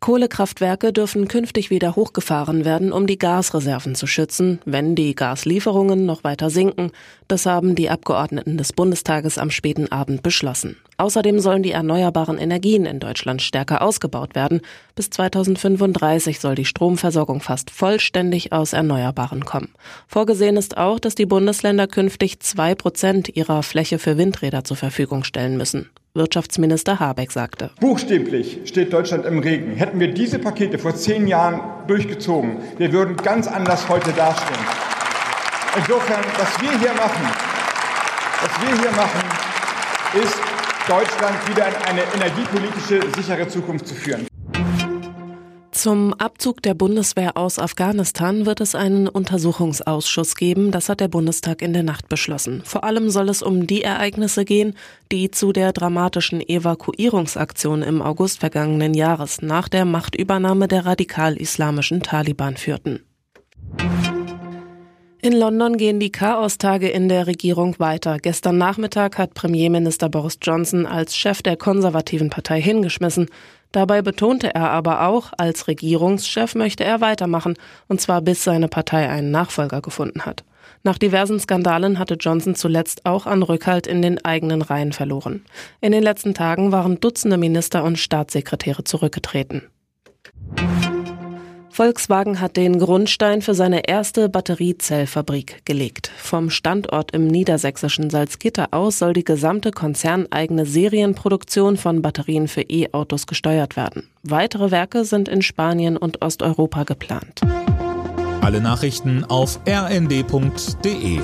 Kohlekraftwerke dürfen künftig wieder hochgefahren werden, um die Gasreserven zu schützen, wenn die Gaslieferungen noch weiter sinken. Das haben die Abgeordneten des Bundestages am späten Abend beschlossen. Außerdem sollen die erneuerbaren Energien in Deutschland stärker ausgebaut werden. Bis 2035 soll die Stromversorgung fast vollständig aus Erneuerbaren kommen. Vorgesehen ist auch, dass die Bundesländer künftig zwei Prozent ihrer Fläche für Windräder zur Verfügung stellen müssen. Wirtschaftsminister Habeck sagte. Buchstäblich steht Deutschland im Regen. Hätten wir diese Pakete vor zehn Jahren durchgezogen, wir würden ganz anders heute dastehen. Insofern, was wir hier machen, was wir hier machen, ist Deutschland wieder in eine energiepolitische sichere Zukunft zu führen. Zum Abzug der Bundeswehr aus Afghanistan wird es einen Untersuchungsausschuss geben. Das hat der Bundestag in der Nacht beschlossen. Vor allem soll es um die Ereignisse gehen, die zu der dramatischen Evakuierungsaktion im August vergangenen Jahres nach der Machtübernahme der radikal-islamischen Taliban führten. In London gehen die Chaostage in der Regierung weiter. Gestern Nachmittag hat Premierminister Boris Johnson als Chef der konservativen Partei hingeschmissen. Dabei betonte er aber auch, als Regierungschef möchte er weitermachen, und zwar bis seine Partei einen Nachfolger gefunden hat. Nach diversen Skandalen hatte Johnson zuletzt auch an Rückhalt in den eigenen Reihen verloren. In den letzten Tagen waren Dutzende Minister und Staatssekretäre zurückgetreten. Volkswagen hat den Grundstein für seine erste Batteriezellfabrik gelegt. Vom Standort im niedersächsischen Salzgitter aus soll die gesamte konzerneigene Serienproduktion von Batterien für E-Autos gesteuert werden. Weitere Werke sind in Spanien und Osteuropa geplant. Alle Nachrichten auf rnd.de